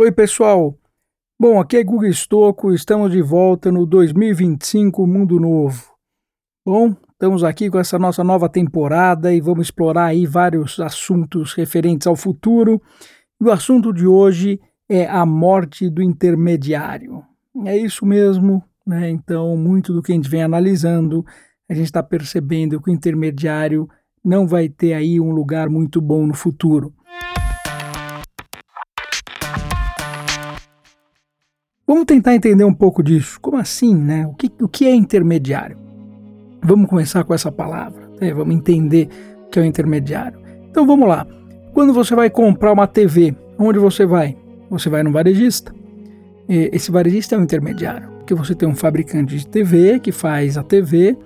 Oi, pessoal. Bom, aqui é Google Estocco, estamos de volta no 2025 Mundo Novo. Bom, estamos aqui com essa nossa nova temporada e vamos explorar aí vários assuntos referentes ao futuro. E o assunto de hoje é a morte do intermediário. É isso mesmo, né? Então, muito do que a gente vem analisando, a gente está percebendo que o intermediário não vai ter aí um lugar muito bom no futuro. Vamos tentar entender um pouco disso. Como assim, né? O que, o que é intermediário? Vamos começar com essa palavra. Né? Vamos entender o que é o intermediário. Então vamos lá. Quando você vai comprar uma TV, onde você vai? Você vai no varejista. Esse varejista é um intermediário, porque você tem um fabricante de TV que faz a TV.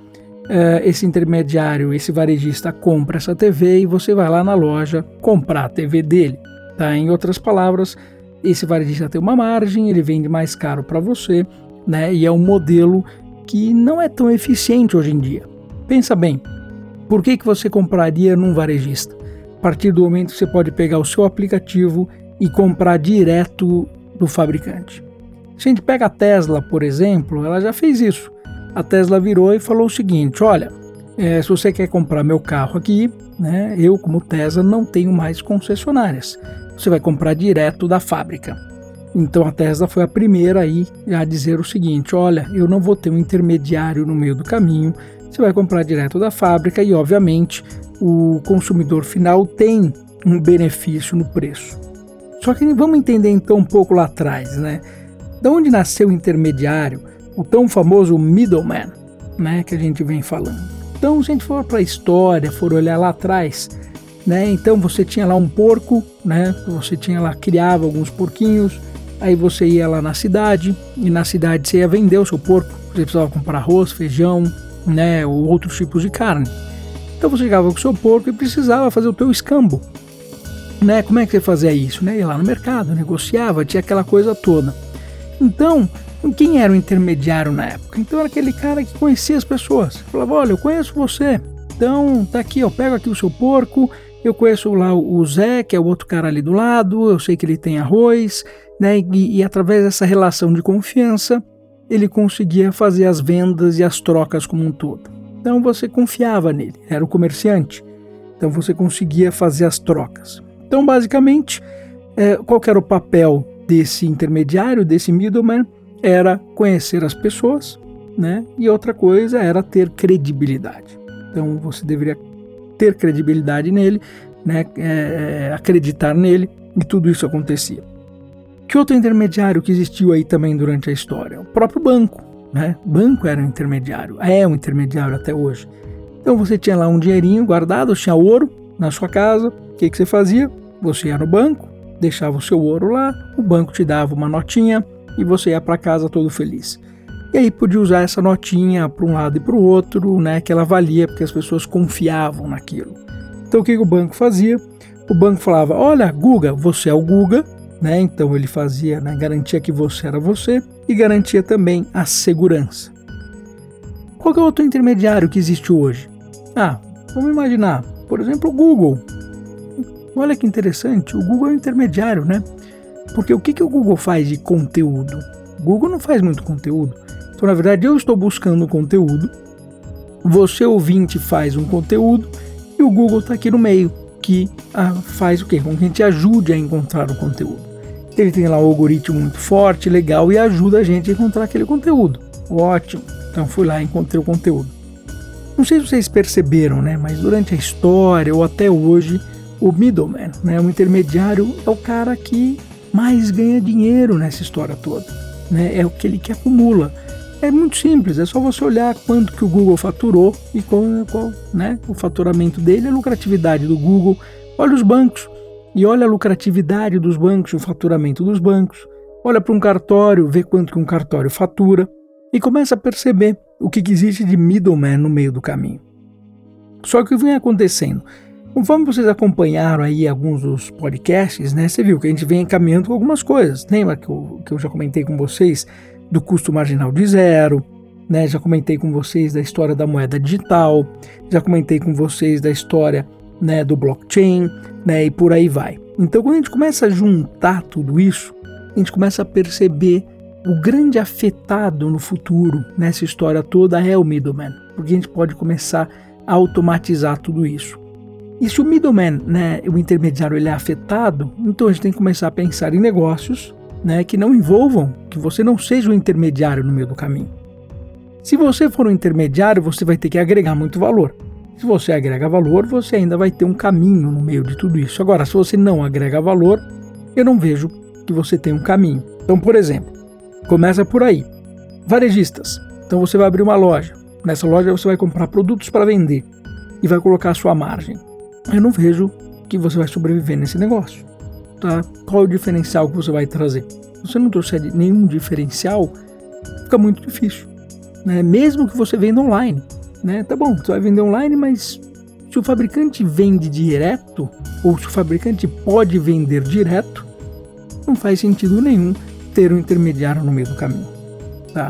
Eh, esse intermediário, esse varejista compra essa TV e você vai lá na loja comprar a TV dele. Tá? Em outras palavras, esse varejista tem uma margem, ele vende mais caro para você, né? E é um modelo que não é tão eficiente hoje em dia. Pensa bem, por que, que você compraria num varejista? A partir do momento que você pode pegar o seu aplicativo e comprar direto do fabricante. Se a gente pega a Tesla, por exemplo, ela já fez isso. A Tesla virou e falou o seguinte: olha, é, se você quer comprar meu carro aqui, né, eu, como Tesla, não tenho mais concessionárias você vai comprar direto da fábrica. Então a Tesla foi a primeira aí a dizer o seguinte: olha, eu não vou ter um intermediário no meio do caminho, você vai comprar direto da fábrica e, obviamente, o consumidor final tem um benefício no preço. Só que vamos entender então um pouco lá atrás, né? Da onde nasceu o intermediário, o tão famoso middleman, né, que a gente vem falando. Então, se a gente for para a história, for olhar lá atrás, né? Então você tinha lá um porco, né? Você tinha lá criava alguns porquinhos, aí você ia lá na cidade e na cidade você ia vender o seu porco, você precisava comprar arroz, feijão, né? Ou outros tipos de carne. Então você chegava com o seu porco e precisava fazer o teu escambo, né? Como é que você fazia isso, né? Ia lá no mercado, negociava, tinha aquela coisa toda. Então quem era o intermediário na época? Então era aquele cara que conhecia as pessoas. Falava, olha, eu conheço você. Então, tá aqui, eu pego aqui o seu porco, eu conheço lá o Zé, que é o outro cara ali do lado, eu sei que ele tem arroz, né? E, e através dessa relação de confiança, ele conseguia fazer as vendas e as trocas como um todo. Então você confiava nele, era o comerciante. Então você conseguia fazer as trocas. Então, basicamente, é, qual era o papel desse intermediário, desse middleman? Era conhecer as pessoas, né? E outra coisa era ter credibilidade. Então você deveria ter credibilidade nele, né, é, é, acreditar nele, e tudo isso acontecia. Que outro intermediário que existiu aí também durante a história? O próprio banco. Né? Banco era um intermediário, é um intermediário até hoje. Então você tinha lá um dinheirinho guardado, tinha ouro na sua casa. O que, que você fazia? Você ia no banco, deixava o seu ouro lá, o banco te dava uma notinha e você ia para casa todo feliz. E aí podia usar essa notinha para um lado e para o outro, né, que ela valia porque as pessoas confiavam naquilo. Então o que o banco fazia? O banco falava: "Olha, Guga, você é o Guga", né? Então ele fazia, né, garantia que você era você e garantia também a segurança. Qual é o outro intermediário que existe hoje? Ah, vamos imaginar, por exemplo, o Google. Olha que interessante, o Google é um intermediário, né? Porque o que, que o Google faz de conteúdo? O Google não faz muito conteúdo. Então, na verdade, eu estou buscando conteúdo, você ouvinte faz um conteúdo e o Google está aqui no meio, que ah, faz o quê? Com que a gente ajude a encontrar o conteúdo. Ele tem lá um algoritmo muito forte, legal e ajuda a gente a encontrar aquele conteúdo. Ótimo. Então fui lá e encontrei o conteúdo. Não sei se vocês perceberam, né? Mas durante a história ou até hoje, o middleman, né, o intermediário, é o cara que mais ganha dinheiro nessa história toda. Né? É aquele que acumula. É muito simples, é só você olhar quanto que o Google faturou e qual, qual né, o faturamento dele, a lucratividade do Google. Olha os bancos e olha a lucratividade dos bancos, o faturamento dos bancos. Olha para um cartório, vê quanto que um cartório fatura e começa a perceber o que, que existe de middleman no meio do caminho. Só que o que vem acontecendo? Conforme vocês acompanharam aí alguns dos podcasts, né, você viu que a gente vem caminhando com algumas coisas. Lembra que eu, que eu já comentei com vocês do custo marginal de zero, né? Já comentei com vocês da história da moeda digital, já comentei com vocês da história né, do blockchain, né? E por aí vai. Então, quando a gente começa a juntar tudo isso, a gente começa a perceber o grande afetado no futuro nessa história toda é o middleman, porque a gente pode começar a automatizar tudo isso. E se o middleman, né, o intermediário, ele é afetado, então a gente tem que começar a pensar em negócios né, que não envolvam, que você não seja o intermediário no meio do caminho. Se você for um intermediário, você vai ter que agregar muito valor. Se você agrega valor, você ainda vai ter um caminho no meio de tudo isso. Agora, se você não agrega valor, eu não vejo que você tem um caminho. Então, por exemplo, começa por aí. Varejistas. Então você vai abrir uma loja. Nessa loja você vai comprar produtos para vender e vai colocar a sua margem. Eu não vejo que você vai sobreviver nesse negócio. Tá? Qual é o diferencial que você vai trazer? Se você não trouxer nenhum diferencial, fica muito difícil. Né? Mesmo que você venda online. Né? Tá bom, você vai vender online, mas se o fabricante vende direto, ou se o fabricante pode vender direto, não faz sentido nenhum ter um intermediário no meio do caminho. Tá?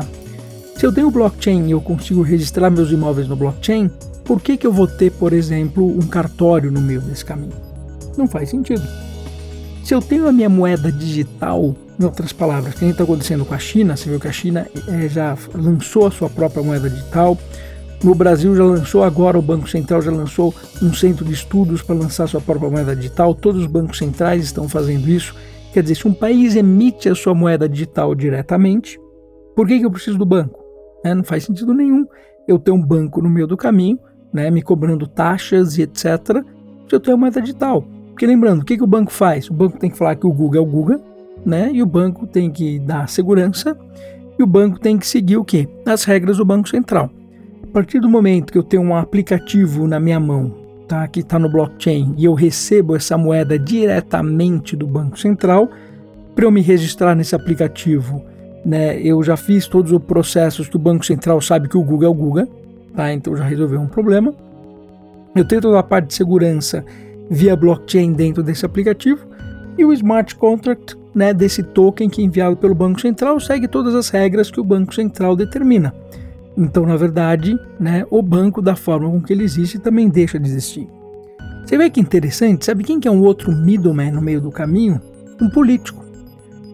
Se eu tenho blockchain e eu consigo registrar meus imóveis no blockchain, por que, que eu vou ter, por exemplo, um cartório no meio desse caminho? Não faz sentido. Se eu tenho a minha moeda digital, em outras palavras, o que está acontecendo com a China, você viu que a China é, já lançou a sua própria moeda digital, no Brasil já lançou agora, o Banco Central já lançou um centro de estudos para lançar sua própria moeda digital, todos os bancos centrais estão fazendo isso. Quer dizer, se um país emite a sua moeda digital diretamente, por que, que eu preciso do banco? É, não faz sentido nenhum eu ter um banco no meio do caminho, né, me cobrando taxas e etc., se eu tenho moeda digital. Porque lembrando, o que, que o banco faz? O banco tem que falar que o Google é o Google, né, e o banco tem que dar segurança, e o banco tem que seguir o quê? As regras do Banco Central. A partir do momento que eu tenho um aplicativo na minha mão tá, que está no blockchain e eu recebo essa moeda diretamente do Banco Central, para eu me registrar nesse aplicativo, né, eu já fiz todos os processos que o Banco Central sabe que o Google é o Google, tá, então já resolveu um problema. Eu tenho toda a parte de segurança via blockchain dentro desse aplicativo e o smart contract né, desse token que é enviado pelo Banco Central segue todas as regras que o Banco Central determina. Então, na verdade, né, o banco, da forma com que ele existe, também deixa de existir. Você vê que interessante? Sabe quem que é um outro middleman no meio do caminho? Um político.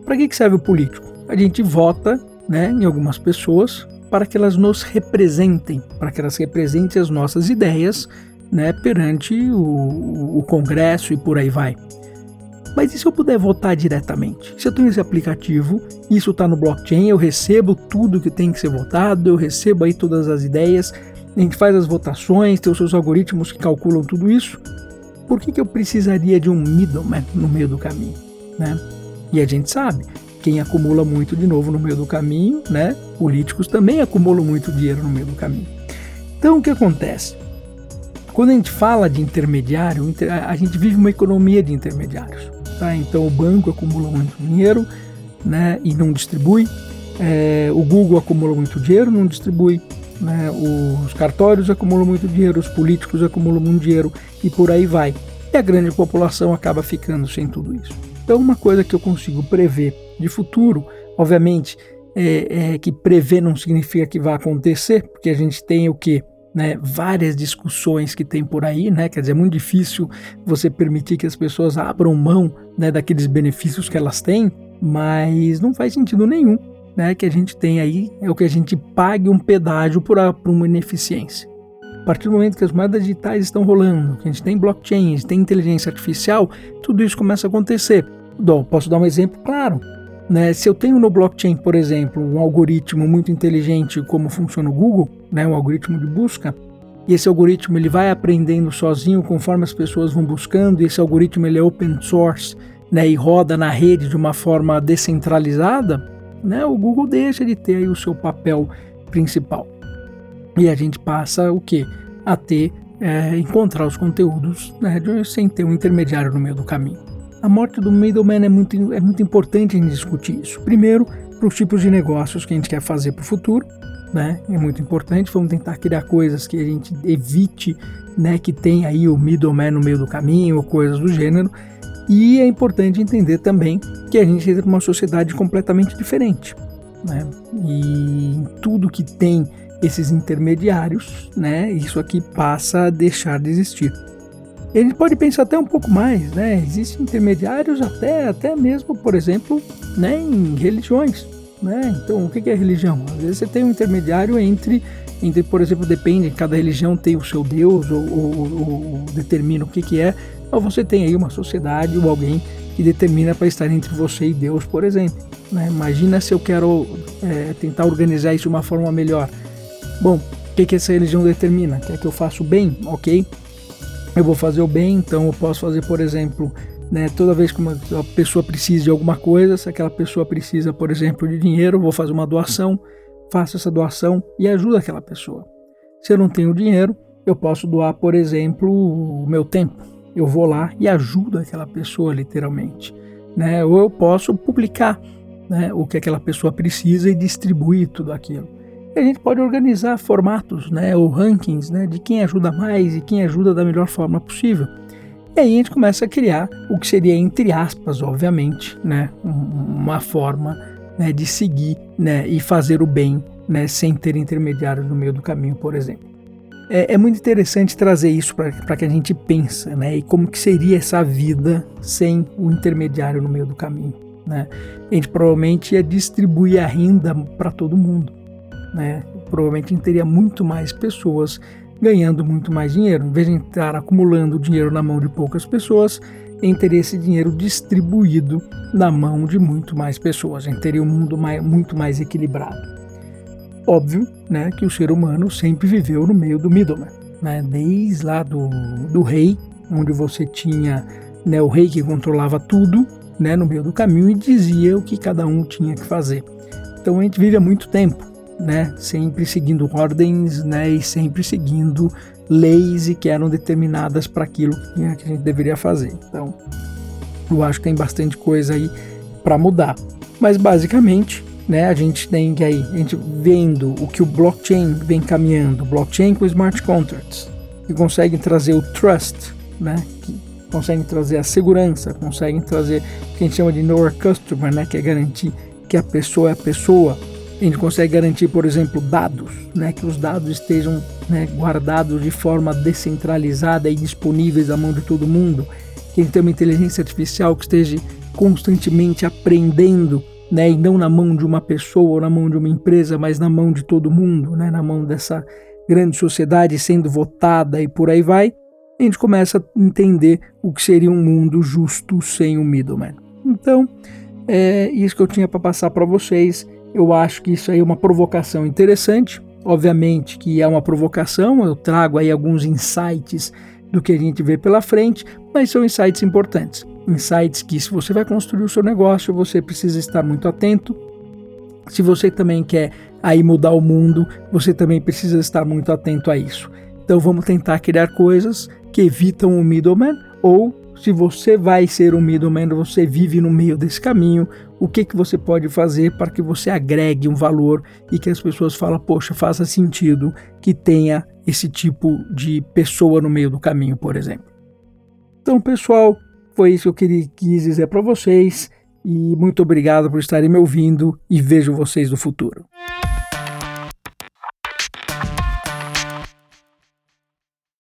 Para que serve o político? A gente vota né, em algumas pessoas para que elas nos representem, para que elas representem as nossas ideias né, perante o, o Congresso e por aí vai. Mas e se eu puder votar diretamente? Se eu tenho esse aplicativo, isso está no blockchain, eu recebo tudo que tem que ser votado, eu recebo aí todas as ideias, a gente faz as votações, tem os seus algoritmos que calculam tudo isso. Por que, que eu precisaria de um middleman no meio do caminho? Né? E a gente sabe, quem acumula muito de novo no meio do caminho, né? Políticos também acumulam muito dinheiro no meio do caminho. Então o que acontece? Quando a gente fala de intermediário, a gente vive uma economia de intermediários. Tá? Então o banco acumula muito dinheiro né, e não distribui. É, o Google acumula muito dinheiro, não distribui. Né? Os cartórios acumulam muito dinheiro, os políticos acumulam muito dinheiro e por aí vai. E a grande população acaba ficando sem tudo isso. Então, uma coisa que eu consigo prever de futuro, obviamente, é, é que prever não significa que vai acontecer, porque a gente tem o que? Né, várias discussões que tem por aí, né? Quer dizer, é muito difícil você permitir que as pessoas abram mão né, daqueles benefícios que elas têm, mas não faz sentido nenhum, né? Que a gente tem aí é o que a gente pague um pedágio por, por uma ineficiência. A partir do momento que as moedas digitais estão rolando, que a gente tem blockchain, a gente tem inteligência artificial, tudo isso começa a acontecer. Posso dar um exemplo claro. Né? Se eu tenho no blockchain, por exemplo, um algoritmo muito inteligente como funciona o Google, né? um algoritmo de busca, e esse algoritmo ele vai aprendendo sozinho conforme as pessoas vão buscando, e esse algoritmo ele é open source né? e roda na rede de uma forma descentralizada, né? o Google deixa de ter o seu papel principal. E a gente passa o que? A ter, é, encontrar os conteúdos né? sem ter um intermediário no meio do caminho. A morte do middleman é muito, é muito importante gente discutir isso. Primeiro, para os tipos de negócios que a gente quer fazer para o futuro, né? É muito importante. Vamos tentar criar coisas que a gente evite, né? Que tem aí o middleman no meio do caminho ou coisas do gênero. E é importante entender também que a gente entra numa sociedade completamente diferente, né? E em tudo que tem esses intermediários, né? Isso aqui passa a deixar de existir. E gente pode pensar até um pouco mais, né? Existem intermediários até, até mesmo, por exemplo, né, em religiões, né? Então, o que é religião? Às vezes você tem um intermediário entre, entre por exemplo, depende, cada religião tem o seu Deus ou, ou, ou, ou determina o que, que é, mas você tem aí uma sociedade ou alguém que determina para estar entre você e Deus, por exemplo. Né? Imagina se eu quero é, tentar organizar isso de uma forma melhor. Bom, o que, que essa religião determina? Quer que eu faça o bem? Ok eu vou fazer o bem, então eu posso fazer, por exemplo, né, toda vez que uma pessoa precisa de alguma coisa, se aquela pessoa precisa, por exemplo, de dinheiro, eu vou fazer uma doação, faço essa doação e ajudo aquela pessoa. Se eu não tenho dinheiro, eu posso doar, por exemplo, o meu tempo. Eu vou lá e ajudo aquela pessoa, literalmente. Né? Ou eu posso publicar né, o que aquela pessoa precisa e distribuir tudo aquilo a gente pode organizar formatos, né, ou rankings, né, de quem ajuda mais e quem ajuda da melhor forma possível. E aí a gente começa a criar o que seria, entre aspas, obviamente, né, uma forma né, de seguir né, e fazer o bem né, sem ter intermediários no meio do caminho, por exemplo. É, é muito interessante trazer isso para que a gente pense, né, e como que seria essa vida sem o intermediário no meio do caminho. Né? A gente provavelmente ia distribuir a renda para todo mundo né? Provavelmente teria muito mais pessoas ganhando muito mais dinheiro. Em vez de estar acumulando dinheiro na mão de poucas pessoas, em ter esse dinheiro distribuído na mão de muito mais pessoas. Gente teria um mundo mais, muito mais equilibrado. Óbvio né, que o ser humano sempre viveu no meio do middleman. Né? Desde lá do, do rei, onde você tinha né, o rei que controlava tudo né, no meio do caminho e dizia o que cada um tinha que fazer. Então a gente vive há muito tempo né, sempre seguindo ordens, né, e sempre seguindo leis que eram determinadas para aquilo que a gente deveria fazer. Então, eu acho que tem bastante coisa aí para mudar. Mas basicamente, né, a gente tem que aí, a gente vendo o que o blockchain vem caminhando, blockchain com smart contracts, que conseguem trazer o trust, né, que conseguem trazer a segurança, conseguem trazer o que a gente chama de know customer, né, que é garantir que a pessoa é a pessoa, a gente consegue garantir, por exemplo, dados, né, que os dados estejam né, guardados de forma descentralizada e disponíveis à mão de todo mundo, que a gente tenha uma inteligência artificial que esteja constantemente aprendendo, né, e não na mão de uma pessoa ou na mão de uma empresa, mas na mão de todo mundo, né, na mão dessa grande sociedade sendo votada e por aí vai, a gente começa a entender o que seria um mundo justo sem o middleman. Então, é isso que eu tinha para passar para vocês. Eu acho que isso aí é uma provocação interessante. Obviamente que é uma provocação, eu trago aí alguns insights do que a gente vê pela frente, mas são insights importantes. Insights que, se você vai construir o seu negócio, você precisa estar muito atento. Se você também quer aí mudar o mundo, você também precisa estar muito atento a isso. Então vamos tentar criar coisas que evitam o middleman ou se você vai ser um middleman, você vive no meio desse caminho, o que, que você pode fazer para que você agregue um valor e que as pessoas falem, poxa, faça sentido que tenha esse tipo de pessoa no meio do caminho, por exemplo. Então, pessoal, foi isso que eu quis dizer para vocês e muito obrigado por estarem me ouvindo e vejo vocês no futuro.